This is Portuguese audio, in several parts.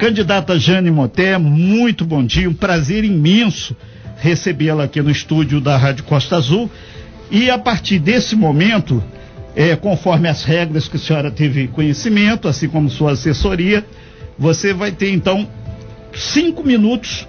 Candidata Jane Moté, muito bom dia, um prazer imenso recebê-la aqui no estúdio da Rádio Costa Azul. E a partir desse momento, é, conforme as regras que a senhora teve conhecimento, assim como sua assessoria, você vai ter então cinco minutos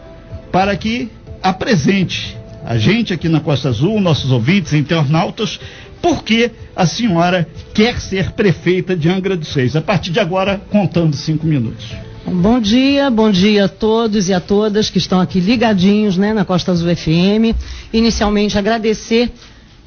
para que apresente a gente aqui na Costa Azul, nossos ouvintes, internautas, porque a senhora quer ser prefeita de Angra dos Reis. A partir de agora, contando cinco minutos. Bom dia, bom dia a todos e a todas que estão aqui ligadinhos né, na Costa Azul FM. Inicialmente, agradecer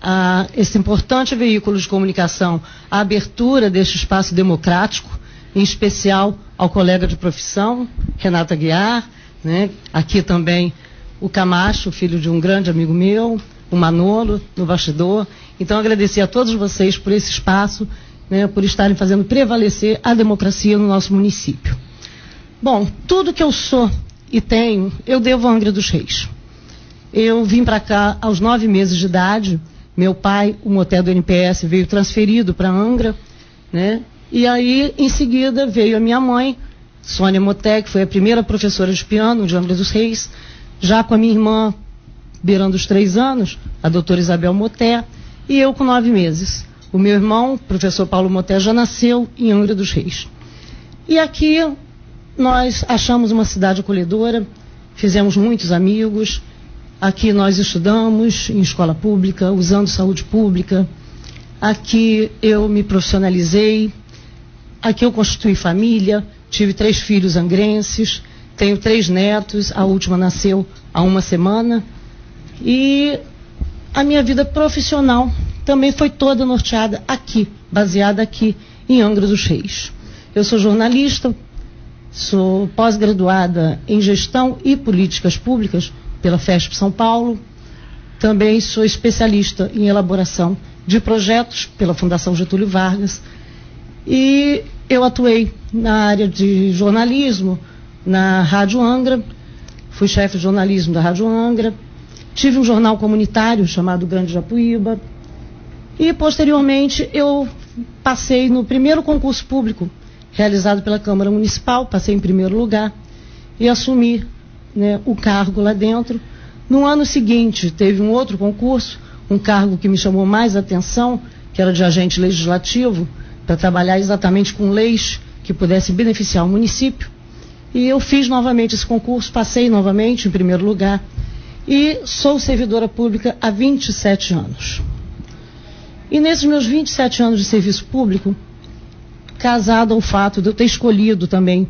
a esse importante veículo de comunicação a abertura deste espaço democrático, em especial ao colega de profissão, Renata Guiar, né, aqui também o Camacho, filho de um grande amigo meu, o Manolo, no bastidor. Então, agradecer a todos vocês por esse espaço, né, por estarem fazendo prevalecer a democracia no nosso município. Bom, tudo que eu sou e tenho, eu devo a Angra dos Reis. Eu vim para cá aos nove meses de idade. Meu pai, o motel do NPS, veio transferido para Angra, né? E aí, em seguida, veio a minha mãe, Sônia que foi a primeira professora de piano de Angra dos Reis, já com a minha irmã, beirando os três anos, a doutora Isabel Moté, e eu com nove meses. O meu irmão, professor Paulo Moté, já nasceu em Angra dos Reis. E aqui nós achamos uma cidade acolhedora, fizemos muitos amigos. Aqui nós estudamos em escola pública, usando saúde pública. Aqui eu me profissionalizei. Aqui eu constituí família. Tive três filhos angrenses. Tenho três netos. A última nasceu há uma semana. E a minha vida profissional também foi toda norteada aqui, baseada aqui em Angra dos Reis. Eu sou jornalista, Sou pós-graduada em Gestão e Políticas Públicas pela FESP São Paulo. Também sou especialista em elaboração de projetos pela Fundação Getúlio Vargas. E eu atuei na área de jornalismo na Rádio Angra, fui chefe de jornalismo da Rádio Angra, tive um jornal comunitário chamado Grande Japuíba e posteriormente eu passei no primeiro concurso público realizado pela Câmara Municipal, passei em primeiro lugar e assumi né, o cargo lá dentro. No ano seguinte, teve um outro concurso, um cargo que me chamou mais atenção, que era de agente legislativo, para trabalhar exatamente com leis que pudessem beneficiar o município. E eu fiz novamente esse concurso, passei novamente em primeiro lugar. E sou servidora pública há 27 anos. E nesses meus 27 anos de serviço público, casado ao fato de eu ter escolhido também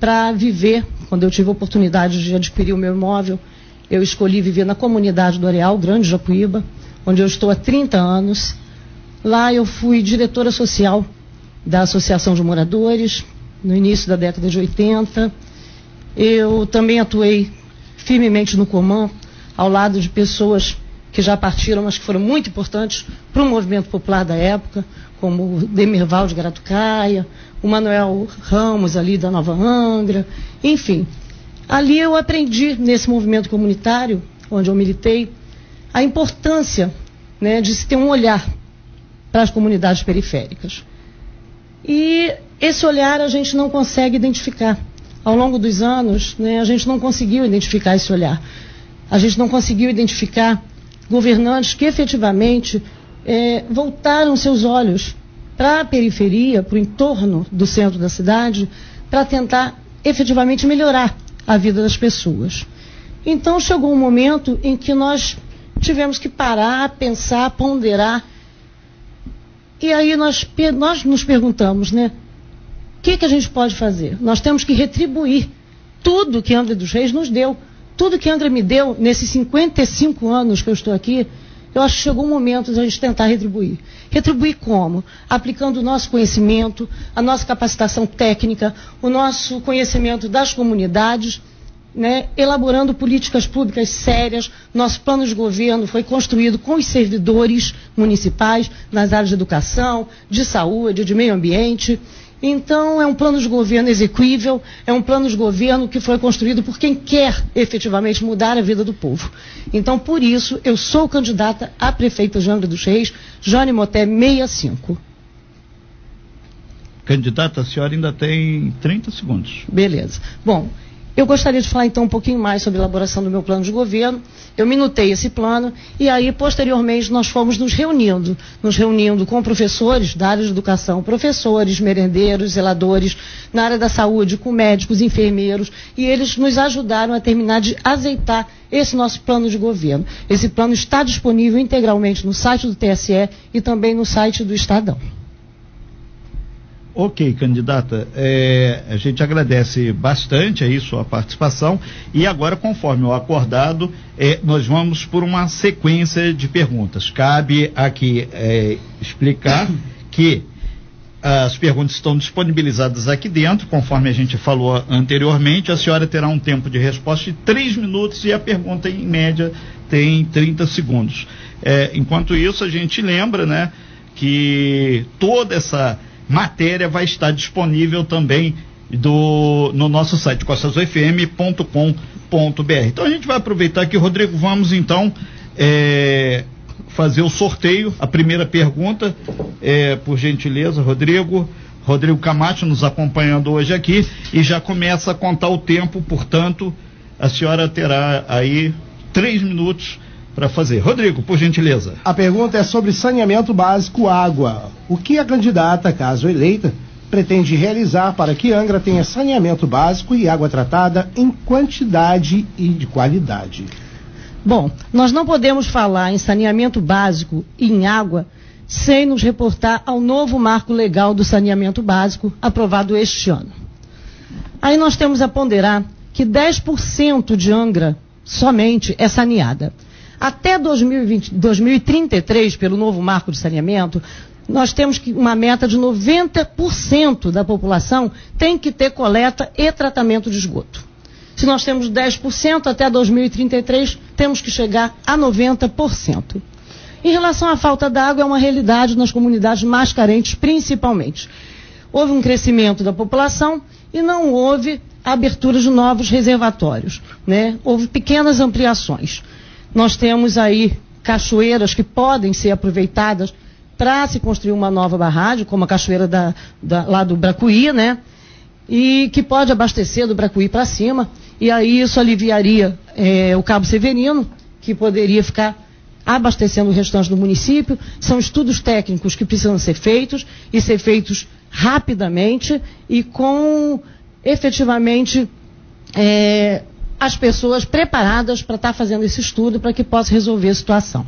para viver, quando eu tive a oportunidade de adquirir o meu imóvel, eu escolhi viver na comunidade do Areal, Grande Japuíba, onde eu estou há 30 anos. Lá eu fui diretora social da Associação de Moradores, no início da década de 80. Eu também atuei firmemente no Comã, ao lado de pessoas que já partiram, mas que foram muito importantes para o movimento popular da época, como o Demerval de Garatucaia, o Manuel Ramos ali da Nova Angra, enfim. Ali eu aprendi, nesse movimento comunitário, onde eu militei, a importância né, de se ter um olhar para as comunidades periféricas. E esse olhar a gente não consegue identificar. Ao longo dos anos, né, a gente não conseguiu identificar esse olhar. A gente não conseguiu identificar governantes que efetivamente é, voltaram seus olhos para a periferia, para o entorno do centro da cidade, para tentar efetivamente melhorar a vida das pessoas. Então chegou um momento em que nós tivemos que parar, pensar, ponderar. E aí nós, nós nos perguntamos, né? O que, que a gente pode fazer? Nós temos que retribuir tudo que André dos Reis nos deu tudo que Angra me deu nesses 55 anos que eu estou aqui, eu acho que chegou o momento de a gente tentar retribuir. Retribuir como? Aplicando o nosso conhecimento, a nossa capacitação técnica, o nosso conhecimento das comunidades, né, elaborando políticas públicas sérias. Nosso plano de governo foi construído com os servidores municipais nas áreas de educação, de saúde, de meio ambiente. Então, é um plano de governo execuível, é um plano de governo que foi construído por quem quer efetivamente mudar a vida do povo. Então, por isso, eu sou candidata a prefeita de Angra dos Reis, Jane Moté 65. Candidata, a senhora ainda tem 30 segundos. Beleza. Bom, eu gostaria de falar então um pouquinho mais sobre a elaboração do meu plano de governo. Eu minutei esse plano e aí, posteriormente, nós fomos nos reunindo, nos reunindo com professores da área de educação, professores, merendeiros, zeladores, na área da saúde, com médicos, enfermeiros, e eles nos ajudaram a terminar de azeitar esse nosso plano de governo. Esse plano está disponível integralmente no site do TSE e também no site do Estadão. Ok, candidata, é, a gente agradece bastante aí sua participação e agora, conforme o acordado, é, nós vamos por uma sequência de perguntas. Cabe aqui é, explicar que as perguntas estão disponibilizadas aqui dentro, conforme a gente falou anteriormente. A senhora terá um tempo de resposta de três minutos e a pergunta, em média, tem 30 segundos. É, enquanto isso, a gente lembra, né, que toda essa matéria vai estar disponível também do, no nosso site costasufm.com.br. Então a gente vai aproveitar aqui, Rodrigo, vamos então é, fazer o sorteio. A primeira pergunta, é, por gentileza, Rodrigo. Rodrigo Camacho nos acompanhando hoje aqui e já começa a contar o tempo, portanto, a senhora terá aí três minutos para fazer. Rodrigo, por gentileza. A pergunta é sobre saneamento básico água. O que a candidata, caso eleita, pretende realizar para que Angra tenha saneamento básico e água tratada em quantidade e de qualidade? Bom, nós não podemos falar em saneamento básico e em água sem nos reportar ao novo marco legal do saneamento básico aprovado este ano. Aí nós temos a ponderar que 10% de Angra somente é saneada. Até 2020, 2033, pelo novo marco de saneamento, nós temos uma meta de 90% da população tem que ter coleta e tratamento de esgoto. Se nós temos 10%, até 2033 temos que chegar a 90%. Em relação à falta d'água, é uma realidade nas comunidades mais carentes, principalmente. Houve um crescimento da população e não houve abertura de novos reservatórios. Né? Houve pequenas ampliações. Nós temos aí cachoeiras que podem ser aproveitadas para se construir uma nova barragem, como a cachoeira da, da, lá do Bracuí, né? E que pode abastecer do Bracuí para cima. E aí isso aliviaria é, o Cabo Severino, que poderia ficar abastecendo o restante do município. São estudos técnicos que precisam ser feitos e ser feitos rapidamente e com efetivamente é, as pessoas preparadas para estar tá fazendo esse estudo para que possa resolver a situação.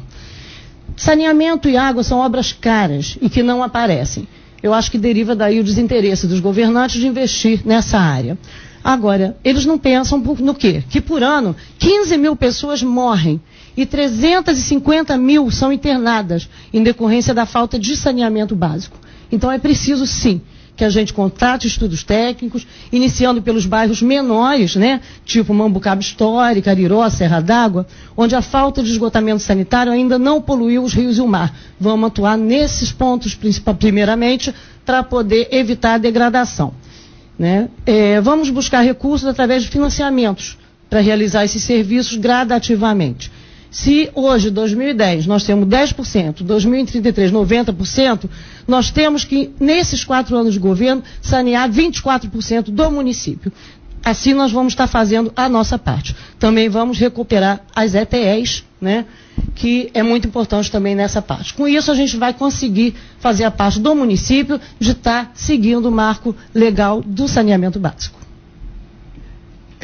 Saneamento e água são obras caras e que não aparecem. Eu acho que deriva daí o desinteresse dos governantes de investir nessa área. Agora, eles não pensam no quê? Que por ano 15 mil pessoas morrem e 350 mil são internadas em decorrência da falta de saneamento básico. Então é preciso sim que a gente contrate estudos técnicos, iniciando pelos bairros menores, né, tipo Mambucaba Histórica, Ariró, Serra d'Água, onde a falta de esgotamento sanitário ainda não poluiu os rios e o mar. Vamos atuar nesses pontos, primeiramente, para poder evitar a degradação. Né? É, vamos buscar recursos através de financiamentos para realizar esses serviços gradativamente. Se hoje, 2010, nós temos 10%, 2033, 90%, nós temos que, nesses quatro anos de governo, sanear 24% do município. Assim nós vamos estar fazendo a nossa parte. Também vamos recuperar as ETEs, né, que é muito importante também nessa parte. Com isso, a gente vai conseguir fazer a parte do município de estar seguindo o marco legal do saneamento básico.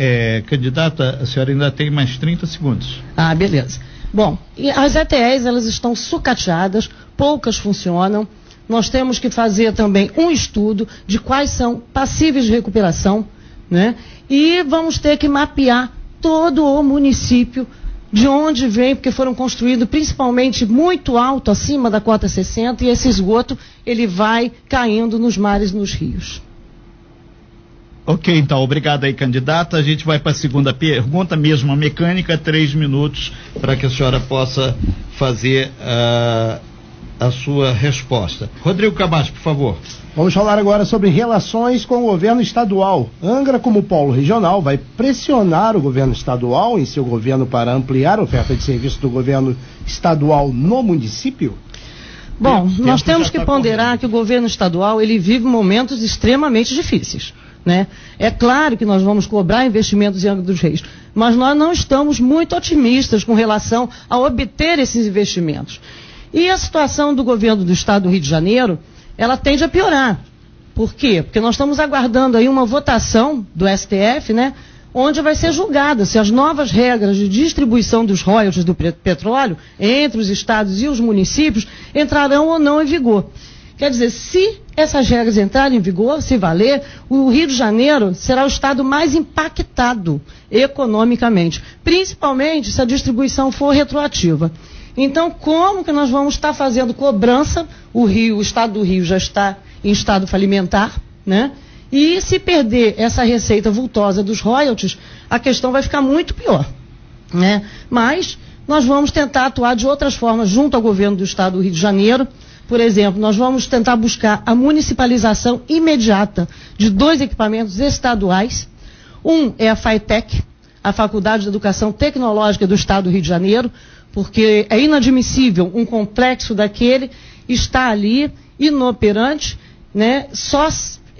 É, candidata, a senhora ainda tem mais 30 segundos. Ah, beleza. Bom, as ETEs elas estão sucateadas, poucas funcionam. Nós temos que fazer também um estudo de quais são passíveis de recuperação, né? E vamos ter que mapear todo o município de onde vem, porque foram construídos principalmente muito alto, acima da cota 60, e esse esgoto ele vai caindo nos mares nos rios. Ok, então, obrigado aí, candidata. A gente vai para a segunda pergunta, mesmo a mecânica, três minutos para que a senhora possa fazer uh, a sua resposta. Rodrigo Camacho, por favor. Vamos falar agora sobre relações com o governo estadual. Angra, como polo regional, vai pressionar o governo estadual em seu governo para ampliar a oferta de serviço do governo estadual no município? Bom, nós temos que tá ponderar que o governo estadual ele vive momentos extremamente difíceis. Né? É claro que nós vamos cobrar investimentos em Angra dos Reis, mas nós não estamos muito otimistas com relação a obter esses investimentos. E a situação do governo do estado do Rio de Janeiro, ela tende a piorar. Por quê? Porque nós estamos aguardando aí uma votação do STF, né? Onde vai ser julgada se as novas regras de distribuição dos royalties do petróleo entre os estados e os municípios entrarão ou não em vigor. Quer dizer, se essas regras entrarem em vigor, se valer, o Rio de Janeiro será o estado mais impactado economicamente, principalmente se a distribuição for retroativa. Então, como que nós vamos estar fazendo cobrança? O Rio, o estado do Rio já está em estado falimentar, né? E se perder essa receita vultosa dos royalties, a questão vai ficar muito pior, né? Mas nós vamos tentar atuar de outras formas junto ao governo do estado do Rio de Janeiro. Por exemplo, nós vamos tentar buscar a municipalização imediata de dois equipamentos estaduais. Um é a FAITEC, a Faculdade de Educação Tecnológica do Estado do Rio de Janeiro, porque é inadmissível um complexo daquele estar ali inoperante, né, só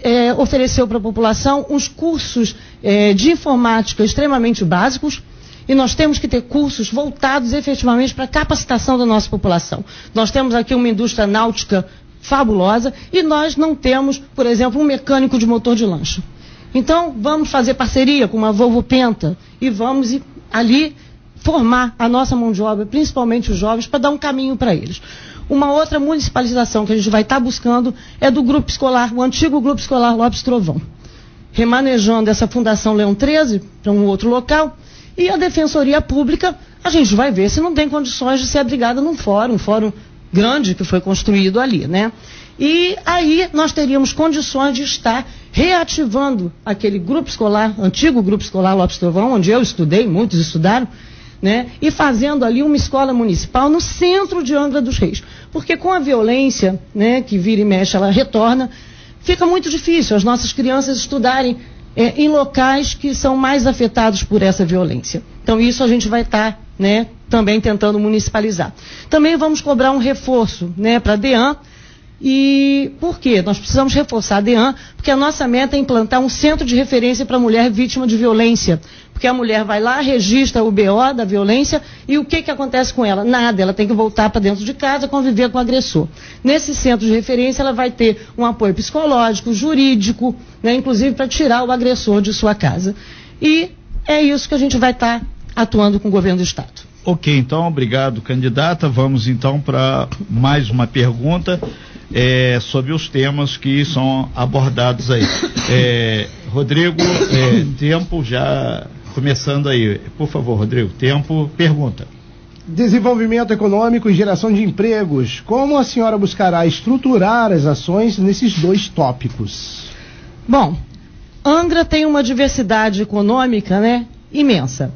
é, ofereceu para a população uns cursos é, de informática extremamente básicos, e nós temos que ter cursos voltados efetivamente para a capacitação da nossa população. Nós temos aqui uma indústria náutica fabulosa e nós não temos, por exemplo, um mecânico de motor de lancha. Então, vamos fazer parceria com uma Volvo Penta e vamos ali formar a nossa mão de obra, principalmente os jovens, para dar um caminho para eles. Uma outra municipalização que a gente vai estar tá buscando é do grupo escolar, o antigo grupo escolar Lopes Trovão. Remanejando essa Fundação Leão 13 para um outro local. E a Defensoria Pública, a gente vai ver se não tem condições de ser abrigada num fórum, um fórum grande que foi construído ali, né? E aí nós teríamos condições de estar reativando aquele grupo escolar, antigo grupo escolar Lopes Trovão, onde eu estudei, muitos estudaram, né? E fazendo ali uma escola municipal no centro de Angra dos Reis. Porque com a violência, né, que vira e mexe, ela retorna, fica muito difícil as nossas crianças estudarem é, em locais que são mais afetados por essa violência. Então isso a gente vai estar, tá, né, também tentando municipalizar. Também vamos cobrar um reforço, né, para a DEAN, e por quê? Nós precisamos reforçar a DEAN, porque a nossa meta é implantar um centro de referência para mulher vítima de violência. Porque a mulher vai lá, registra o BO da violência e o que, que acontece com ela? Nada, ela tem que voltar para dentro de casa, conviver com o agressor. Nesse centro de referência, ela vai ter um apoio psicológico, jurídico, né, inclusive para tirar o agressor de sua casa. E é isso que a gente vai estar tá atuando com o governo do Estado. Ok, então, obrigado, candidata. Vamos então para mais uma pergunta é, sobre os temas que são abordados aí. É, Rodrigo, é, tempo já começando aí. Por favor, Rodrigo, tempo, pergunta. Desenvolvimento econômico e geração de empregos. Como a senhora buscará estruturar as ações nesses dois tópicos? Bom, Angra tem uma diversidade econômica, né, imensa.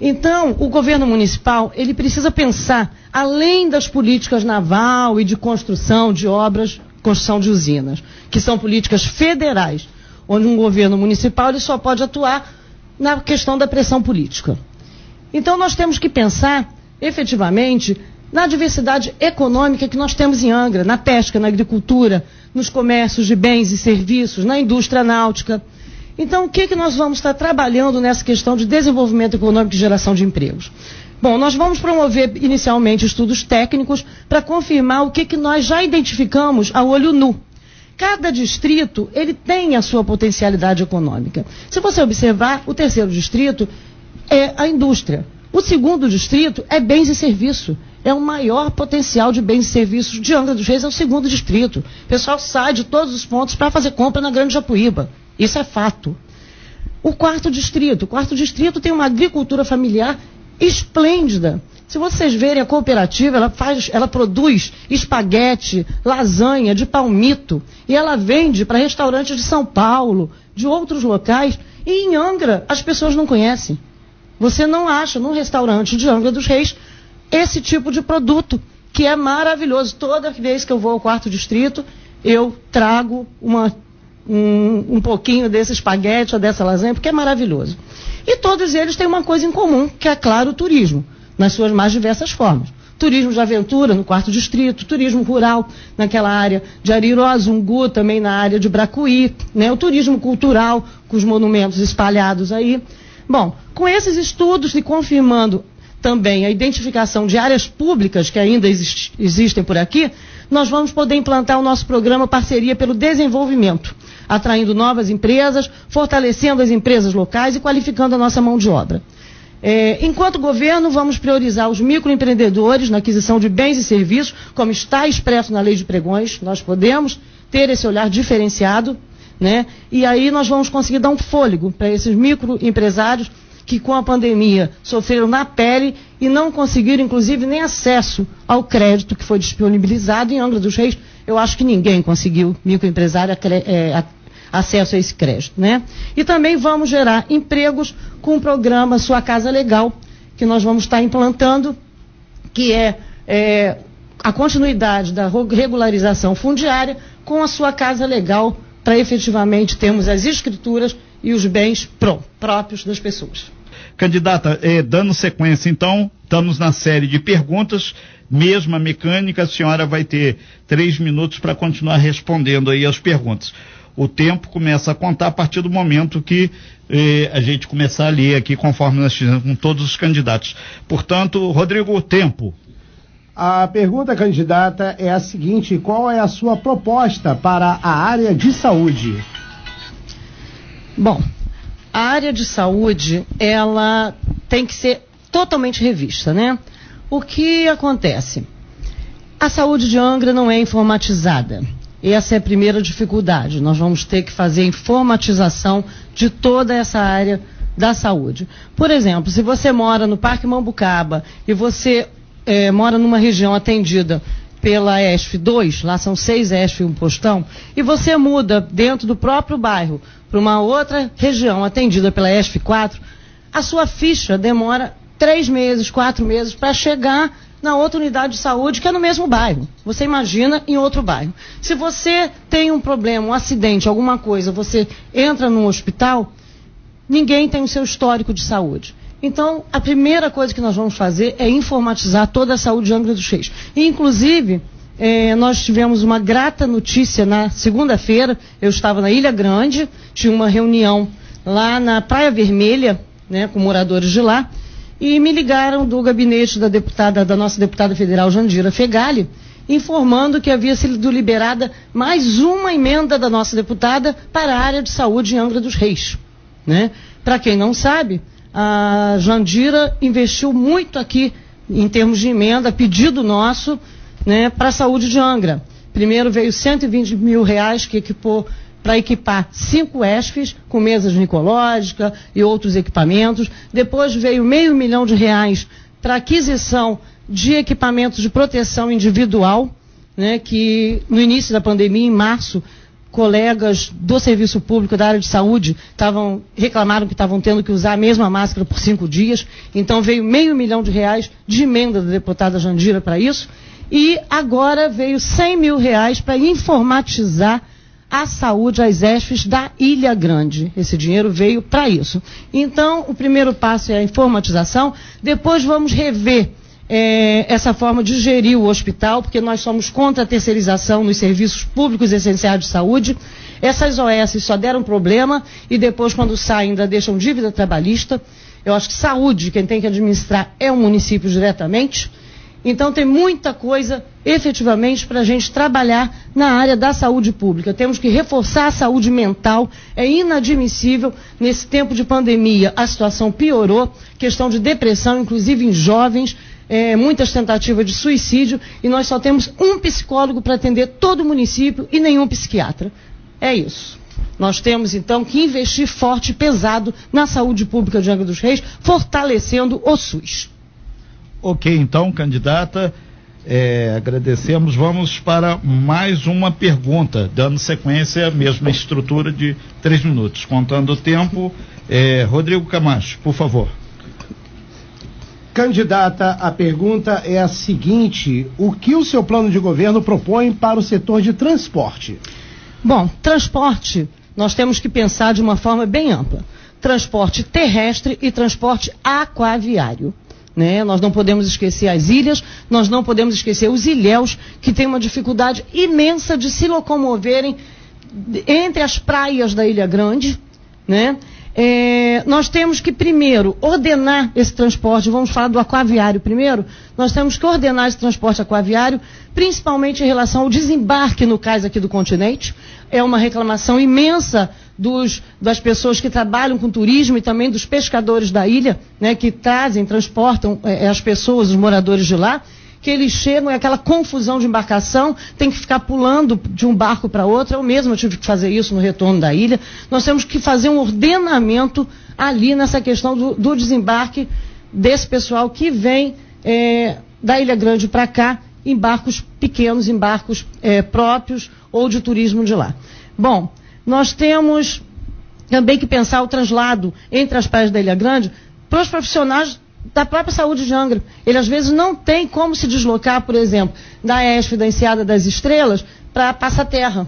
Então, o governo municipal, ele precisa pensar, além das políticas naval e de construção de obras, construção de usinas, que são políticas federais, onde um governo municipal ele só pode atuar na questão da pressão política. Então, nós temos que pensar, efetivamente, na diversidade econômica que nós temos em Angra, na pesca, na agricultura, nos comércios de bens e serviços, na indústria náutica. Então, o que, que nós vamos estar trabalhando nessa questão de desenvolvimento econômico e geração de empregos? Bom, nós vamos promover inicialmente estudos técnicos para confirmar o que, que nós já identificamos a olho nu. Cada distrito, ele tem a sua potencialidade econômica. Se você observar, o terceiro distrito é a indústria. O segundo distrito é bens e serviços. É o maior potencial de bens e serviços de Angra dos Reis, é o segundo distrito. O pessoal sai de todos os pontos para fazer compra na Grande Japuíba. Isso é fato. O quarto distrito. O quarto distrito tem uma agricultura familiar esplêndida. Se vocês verem a cooperativa, ela faz, ela produz espaguete, lasanha de palmito e ela vende para restaurantes de São Paulo, de outros locais. E em Angra as pessoas não conhecem. Você não acha num restaurante de Angra dos Reis esse tipo de produto que é maravilhoso. Toda vez que eu vou ao quarto distrito, eu trago uma um, um pouquinho desse espaguete ou dessa lasanha, porque é maravilhoso. E todos eles têm uma coisa em comum, que é, claro, o turismo, nas suas mais diversas formas. turismo de aventura no quarto distrito, turismo rural naquela área de Ariró, Zungu, também na área de Bracuí, né? o turismo cultural com os monumentos espalhados aí. Bom, com esses estudos e confirmando também a identificação de áreas públicas que ainda exist existem por aqui, nós vamos poder implantar o nosso programa Parceria pelo Desenvolvimento, atraindo novas empresas, fortalecendo as empresas locais e qualificando a nossa mão de obra. É, enquanto governo, vamos priorizar os microempreendedores na aquisição de bens e serviços, como está expresso na lei de pregões. Nós podemos ter esse olhar diferenciado, né? E aí nós vamos conseguir dar um fôlego para esses microempresários que com a pandemia sofreram na pele e não conseguiram, inclusive, nem acesso ao crédito que foi disponibilizado em Angra dos Reis. Eu acho que ninguém conseguiu, microempresário, é, acesso a esse crédito. Né? E também vamos gerar empregos com o programa Sua Casa Legal, que nós vamos estar implantando, que é, é a continuidade da regularização fundiária com a sua casa legal para efetivamente termos as escrituras e os bens próprios das pessoas. Candidata, eh, dando sequência, então, estamos na série de perguntas. Mesma mecânica, a senhora vai ter três minutos para continuar respondendo aí as perguntas. O tempo começa a contar a partir do momento que eh, a gente começar a ler aqui, conforme nós fizemos com todos os candidatos. Portanto, Rodrigo, tempo. A pergunta, candidata, é a seguinte: qual é a sua proposta para a área de saúde? Bom, a área de saúde, ela tem que ser totalmente revista, né? O que acontece? A saúde de Angra não é informatizada. Essa é a primeira dificuldade. Nós vamos ter que fazer informatização de toda essa área da saúde. Por exemplo, se você mora no Parque Mambucaba e você é, mora numa região atendida pela ESF 2, lá são seis ESF e um postão, e você muda dentro do próprio bairro para uma outra região atendida pela ESF 4, a sua ficha demora três meses, quatro meses para chegar na outra unidade de saúde que é no mesmo bairro. Você imagina em outro bairro. Se você tem um problema, um acidente, alguma coisa, você entra num hospital, ninguém tem o seu histórico de saúde. Então, a primeira coisa que nós vamos fazer é informatizar toda a saúde de Angra dos Reis. Inclusive, é, nós tivemos uma grata notícia na segunda-feira. Eu estava na Ilha Grande, tinha uma reunião lá na Praia Vermelha, né, com moradores de lá, e me ligaram do gabinete da deputada, da nossa deputada federal Jandira Fegali, informando que havia sido liberada mais uma emenda da nossa deputada para a área de saúde em Angra dos Reis. Né? Para quem não sabe, a Jandira investiu muito aqui em termos de emenda, pedido nosso, né, para a saúde de Angra. Primeiro veio 120 mil reais que equipou para equipar cinco ESFs com mesas ginecológicas e outros equipamentos. Depois veio meio milhão de reais para aquisição de equipamentos de proteção individual, né, que no início da pandemia, em março, colegas do serviço público da área de saúde estavam reclamaram que estavam tendo que usar a mesma máscara por cinco dias. Então veio meio milhão de reais de emenda da deputada Jandira para isso. E agora veio 100 mil reais para informatizar a saúde, as ESFs da Ilha Grande. Esse dinheiro veio para isso. Então, o primeiro passo é a informatização, depois vamos rever é, essa forma de gerir o hospital, porque nós somos contra a terceirização nos serviços públicos essenciais de saúde. Essas OS só deram problema e depois, quando saem, ainda deixam dívida trabalhista. Eu acho que saúde, quem tem que administrar é o município diretamente. Então tem muita coisa efetivamente para a gente trabalhar na área da saúde pública. Temos que reforçar a saúde mental. É inadmissível, nesse tempo de pandemia, a situação piorou, questão de depressão, inclusive em jovens, é, muitas tentativas de suicídio, e nós só temos um psicólogo para atender todo o município e nenhum psiquiatra. É isso. Nós temos então que investir forte e pesado na saúde pública de Angra dos Reis, fortalecendo o SUS. Ok, então, candidata, é, agradecemos. Vamos para mais uma pergunta, dando sequência à mesma estrutura de três minutos. Contando o tempo, é, Rodrigo Camacho, por favor. Candidata, a pergunta é a seguinte: o que o seu plano de governo propõe para o setor de transporte? Bom, transporte, nós temos que pensar de uma forma bem ampla: transporte terrestre e transporte aquaviário. Né? Nós não podemos esquecer as ilhas, nós não podemos esquecer os ilhéus, que têm uma dificuldade imensa de se locomoverem entre as praias da Ilha Grande, né? É, nós temos que primeiro ordenar esse transporte, vamos falar do aquaviário primeiro, nós temos que ordenar esse transporte aquaviário, principalmente em relação ao desembarque no cais aqui do continente. É uma reclamação imensa dos, das pessoas que trabalham com turismo e também dos pescadores da ilha, né, que trazem, transportam é, as pessoas, os moradores de lá que eles chegam, é aquela confusão de embarcação, tem que ficar pulando de um barco para outro. Eu mesmo tive que fazer isso no retorno da ilha. Nós temos que fazer um ordenamento ali nessa questão do, do desembarque desse pessoal que vem é, da Ilha Grande para cá em barcos pequenos, em barcos é, próprios ou de turismo de lá. Bom, nós temos também que pensar o translado entre as praias da Ilha Grande para os profissionais da própria saúde de Angra. Ele às vezes não tem como se deslocar, por exemplo, da ESF, da Enseada das Estrelas, para Passa Terra.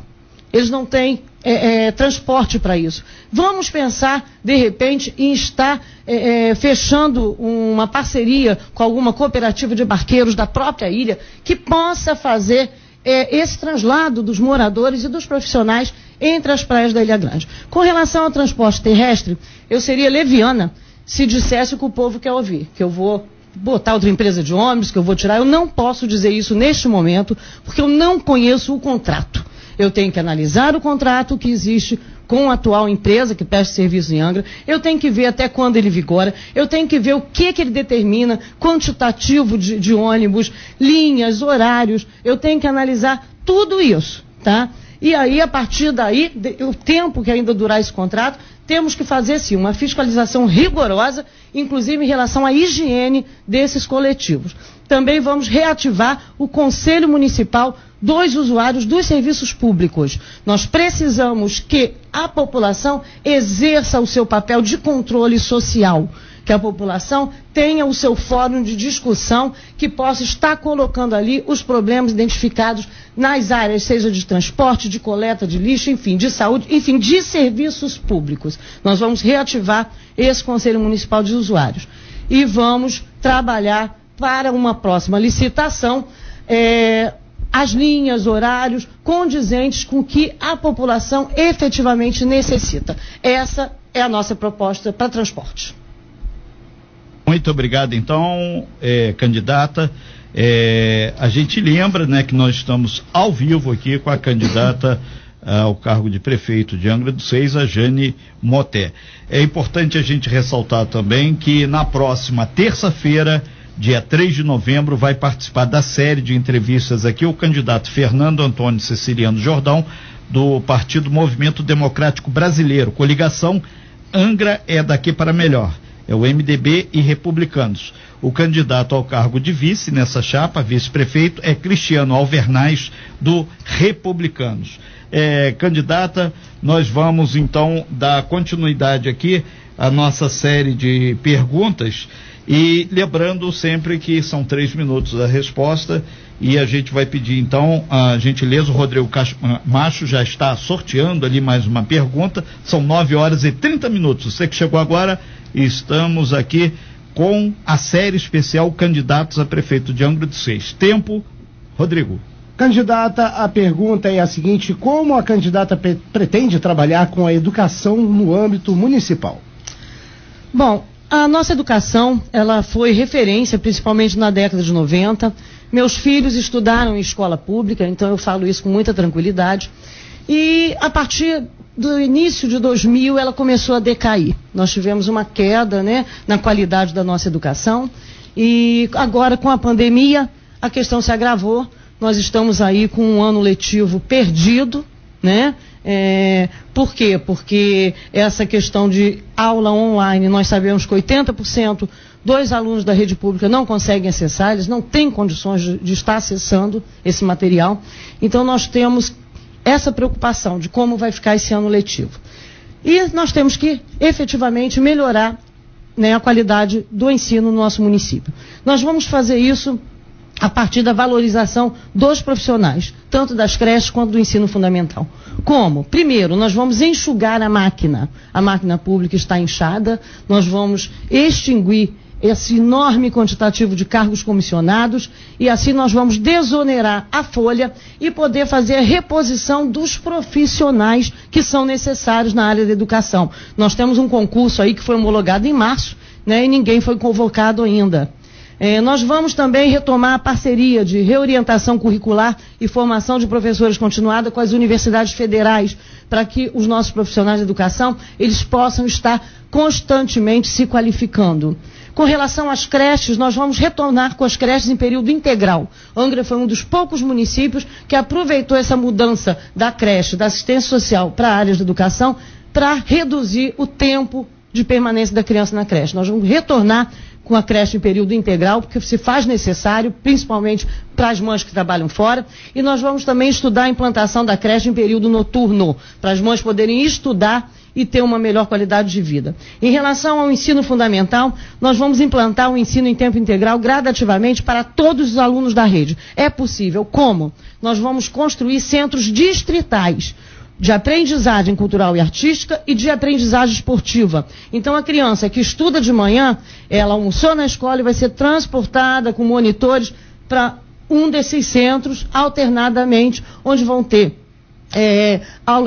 Eles não têm é, é, transporte para isso. Vamos pensar, de repente, em estar é, é, fechando uma parceria com alguma cooperativa de barqueiros da própria ilha que possa fazer é, esse translado dos moradores e dos profissionais entre as praias da Ilha Grande. Com relação ao transporte terrestre, eu seria leviana se dissesse o que o povo quer ouvir, que eu vou botar outra empresa de ônibus, que eu vou tirar. Eu não posso dizer isso neste momento, porque eu não conheço o contrato. Eu tenho que analisar o contrato que existe com a atual empresa que presta serviço em Angra. Eu tenho que ver até quando ele vigora. Eu tenho que ver o que, que ele determina, quantitativo de, de ônibus, linhas, horários. Eu tenho que analisar tudo isso, tá? E aí, a partir daí, o tempo que ainda durar esse contrato, temos que fazer sim uma fiscalização rigorosa, inclusive em relação à higiene desses coletivos. Também vamos reativar o Conselho Municipal dos usuários dos serviços públicos. Nós precisamos que a população exerça o seu papel de controle social que a população tenha o seu fórum de discussão que possa estar colocando ali os problemas identificados nas áreas, seja de transporte, de coleta de lixo, enfim, de saúde, enfim, de serviços públicos. Nós vamos reativar esse Conselho Municipal de Usuários e vamos trabalhar para uma próxima licitação. É, as linhas, horários condizentes com o que a população efetivamente necessita. Essa é a nossa proposta para transporte. Muito obrigado, então, é, candidata. É, a gente lembra né, que nós estamos ao vivo aqui com a candidata ao cargo de prefeito de Angra dos Seis, a Jane Moté. É importante a gente ressaltar também que na próxima terça-feira, dia 3 de novembro, vai participar da série de entrevistas aqui o candidato Fernando Antônio Ceciliano Jordão, do Partido Movimento Democrático Brasileiro, coligação Angra é daqui para melhor é o MDB e Republicanos. O candidato ao cargo de vice nessa chapa, vice-prefeito, é Cristiano Alvernaz, do Republicanos. É, candidata, nós vamos então dar continuidade aqui à nossa série de perguntas e lembrando sempre que são três minutos a resposta e a gente vai pedir então a gentileza, o Rodrigo ah, Macho já está sorteando ali mais uma pergunta, são nove horas e trinta minutos. Você que chegou agora, estamos aqui com a série especial Candidatos a Prefeito de Angra dos Seis. Tempo, Rodrigo. Candidata, a pergunta é a seguinte: como a candidata pretende trabalhar com a educação no âmbito municipal? Bom, a nossa educação, ela foi referência, principalmente na década de 90. Meus filhos estudaram em escola pública, então eu falo isso com muita tranquilidade. E a partir do início de 2000 ela começou a decair. Nós tivemos uma queda, né, na qualidade da nossa educação. E agora com a pandemia, a questão se agravou. Nós estamos aí com um ano letivo perdido, né? É, por quê? Porque essa questão de aula online, nós sabemos que 80% dos alunos da rede pública não conseguem acessar, eles não têm condições de, de estar acessando esse material. Então nós temos essa preocupação de como vai ficar esse ano letivo. E nós temos que efetivamente melhorar né, a qualidade do ensino no nosso município. Nós vamos fazer isso a partir da valorização dos profissionais, tanto das creches quanto do ensino fundamental. Como? Primeiro, nós vamos enxugar a máquina. A máquina pública está inchada, nós vamos extinguir esse enorme quantitativo de cargos comissionados e assim nós vamos desonerar a folha e poder fazer a reposição dos profissionais que são necessários na área da educação. Nós temos um concurso aí que foi homologado em março, né, e ninguém foi convocado ainda. É, nós vamos também retomar a parceria de reorientação curricular e formação de professores continuada com as universidades federais, para que os nossos profissionais de educação eles possam estar constantemente se qualificando. Com relação às creches, nós vamos retornar com as creches em período integral. Angra foi um dos poucos municípios que aproveitou essa mudança da creche, da assistência social para áreas de educação, para reduzir o tempo de permanência da criança na creche. Nós vamos retornar com a creche em período integral, porque se faz necessário, principalmente para as mães que trabalham fora. E nós vamos também estudar a implantação da creche em período noturno, para as mães poderem estudar e ter uma melhor qualidade de vida. Em relação ao ensino fundamental, nós vamos implantar o ensino em tempo integral gradativamente para todos os alunos da rede. É possível. Como? Nós vamos construir centros distritais de aprendizagem cultural e artística e de aprendizagem esportiva. Então a criança que estuda de manhã, ela almoçou na escola e vai ser transportada com monitores para um desses centros alternadamente, onde vão ter é,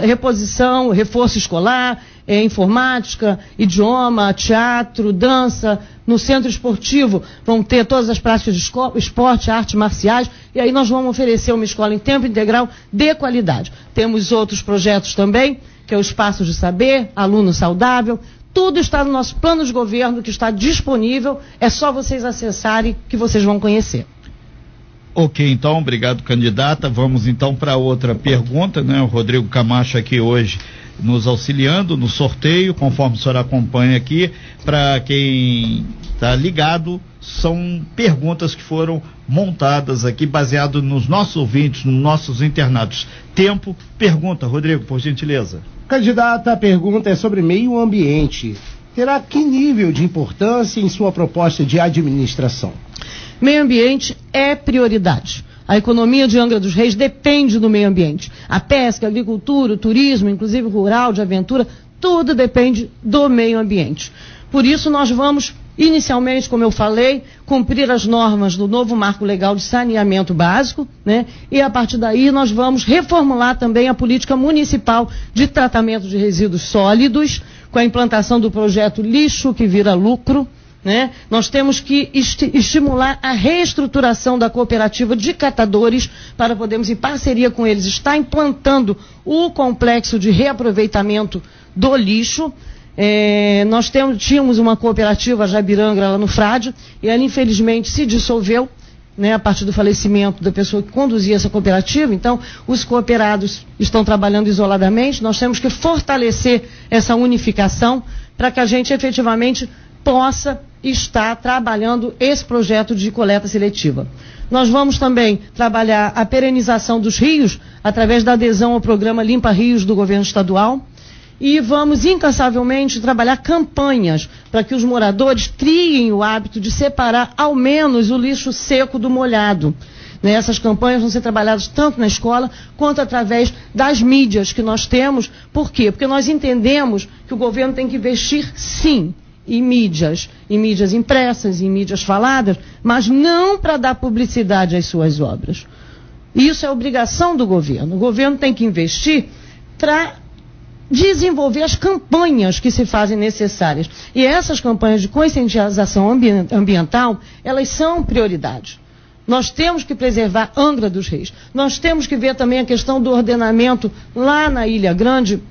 reposição, reforço escolar, é, informática, idioma, teatro, dança. No centro esportivo vão ter todas as práticas de esporte, artes marciais, e aí nós vamos oferecer uma escola em tempo integral de qualidade. Temos outros projetos também, que é o Espaço de Saber, Aluno Saudável. Tudo está no nosso plano de governo, que está disponível. É só vocês acessarem que vocês vão conhecer. Ok, então, obrigado, candidata. Vamos então para outra pergunta, né? O Rodrigo Camacho aqui hoje nos auxiliando no sorteio, conforme o senhor acompanha aqui. Para quem está ligado, são perguntas que foram montadas aqui, baseado nos nossos ouvintes, nos nossos internados. Tempo, pergunta, Rodrigo, por gentileza. Candidata, a pergunta é sobre meio ambiente. Terá que nível de importância em sua proposta de administração? Meio ambiente é prioridade. A economia de Angra dos Reis depende do meio ambiente. A pesca, a agricultura, o turismo, inclusive rural, de aventura, tudo depende do meio ambiente. Por isso, nós vamos, inicialmente, como eu falei, cumprir as normas do novo marco legal de saneamento básico, né? E a partir daí nós vamos reformular também a política municipal de tratamento de resíduos sólidos, com a implantação do projeto Lixo que Vira Lucro né? Nós temos que esti estimular a reestruturação da cooperativa de catadores para podermos, em parceria com eles, estar implantando o complexo de reaproveitamento do lixo. É, nós tínhamos uma cooperativa, Jabiranga, lá no Frade, e ela infelizmente se dissolveu, né, a partir do falecimento da pessoa que conduzia essa cooperativa. Então, os cooperados estão trabalhando isoladamente. Nós temos que fortalecer essa unificação para que a gente efetivamente possa estar trabalhando esse projeto de coleta seletiva. Nós vamos também trabalhar a perenização dos rios através da adesão ao programa Limpa Rios do governo estadual e vamos incansavelmente trabalhar campanhas para que os moradores triem o hábito de separar ao menos o lixo seco do molhado. Né, essas campanhas vão ser trabalhadas tanto na escola quanto através das mídias que nós temos. Por quê? Porque nós entendemos que o governo tem que investir, sim, em mídias, em mídias impressas, em mídias faladas, mas não para dar publicidade às suas obras. Isso é obrigação do governo. O governo tem que investir para desenvolver as campanhas que se fazem necessárias. E essas campanhas de conscientização ambiental, elas são prioridade. Nós temos que preservar Angra dos Reis. Nós temos que ver também a questão do ordenamento lá na Ilha Grande.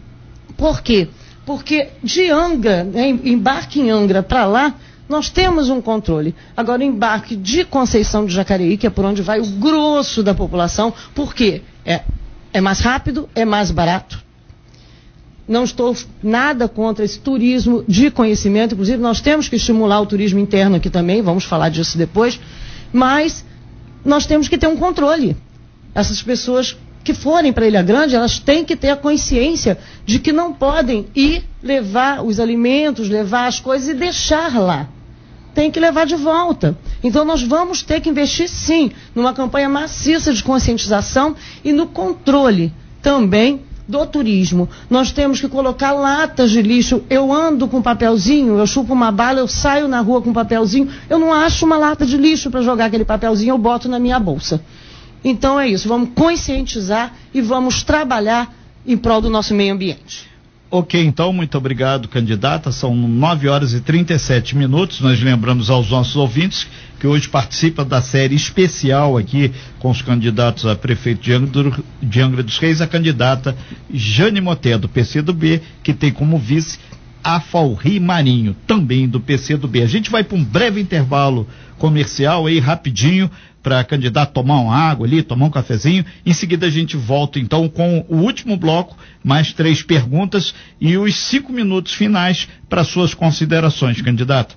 Por quê? Porque de Angra, né, embarque em Angra para lá, nós temos um controle. Agora, embarque de Conceição de Jacareí, que é por onde vai o grosso da população, por quê? É, é mais rápido, é mais barato. Não estou nada contra esse turismo de conhecimento, inclusive nós temos que estimular o turismo interno aqui também, vamos falar disso depois, mas nós temos que ter um controle. Essas pessoas que forem para Ilha Grande, elas têm que ter a consciência de que não podem ir levar os alimentos, levar as coisas e deixar lá. Tem que levar de volta. Então nós vamos ter que investir sim numa campanha maciça de conscientização e no controle também do turismo. Nós temos que colocar latas de lixo. Eu ando com papelzinho, eu chupo uma bala, eu saio na rua com papelzinho, eu não acho uma lata de lixo para jogar aquele papelzinho, eu boto na minha bolsa. Então é isso, vamos conscientizar e vamos trabalhar em prol do nosso meio ambiente. Ok, então, muito obrigado, candidata. São 9 horas e 37 minutos. Nós lembramos aos nossos ouvintes que hoje participa da série especial aqui com os candidatos a prefeito de Angra, dos Reis, a candidata Jane Moté, do PCdoB, que tem como vice a Falri Marinho, também do PCdoB. A gente vai para um breve intervalo comercial aí, rapidinho, para candidato tomar uma água ali, tomar um cafezinho. Em seguida a gente volta então com o último bloco, mais três perguntas e os cinco minutos finais para suas considerações, candidato.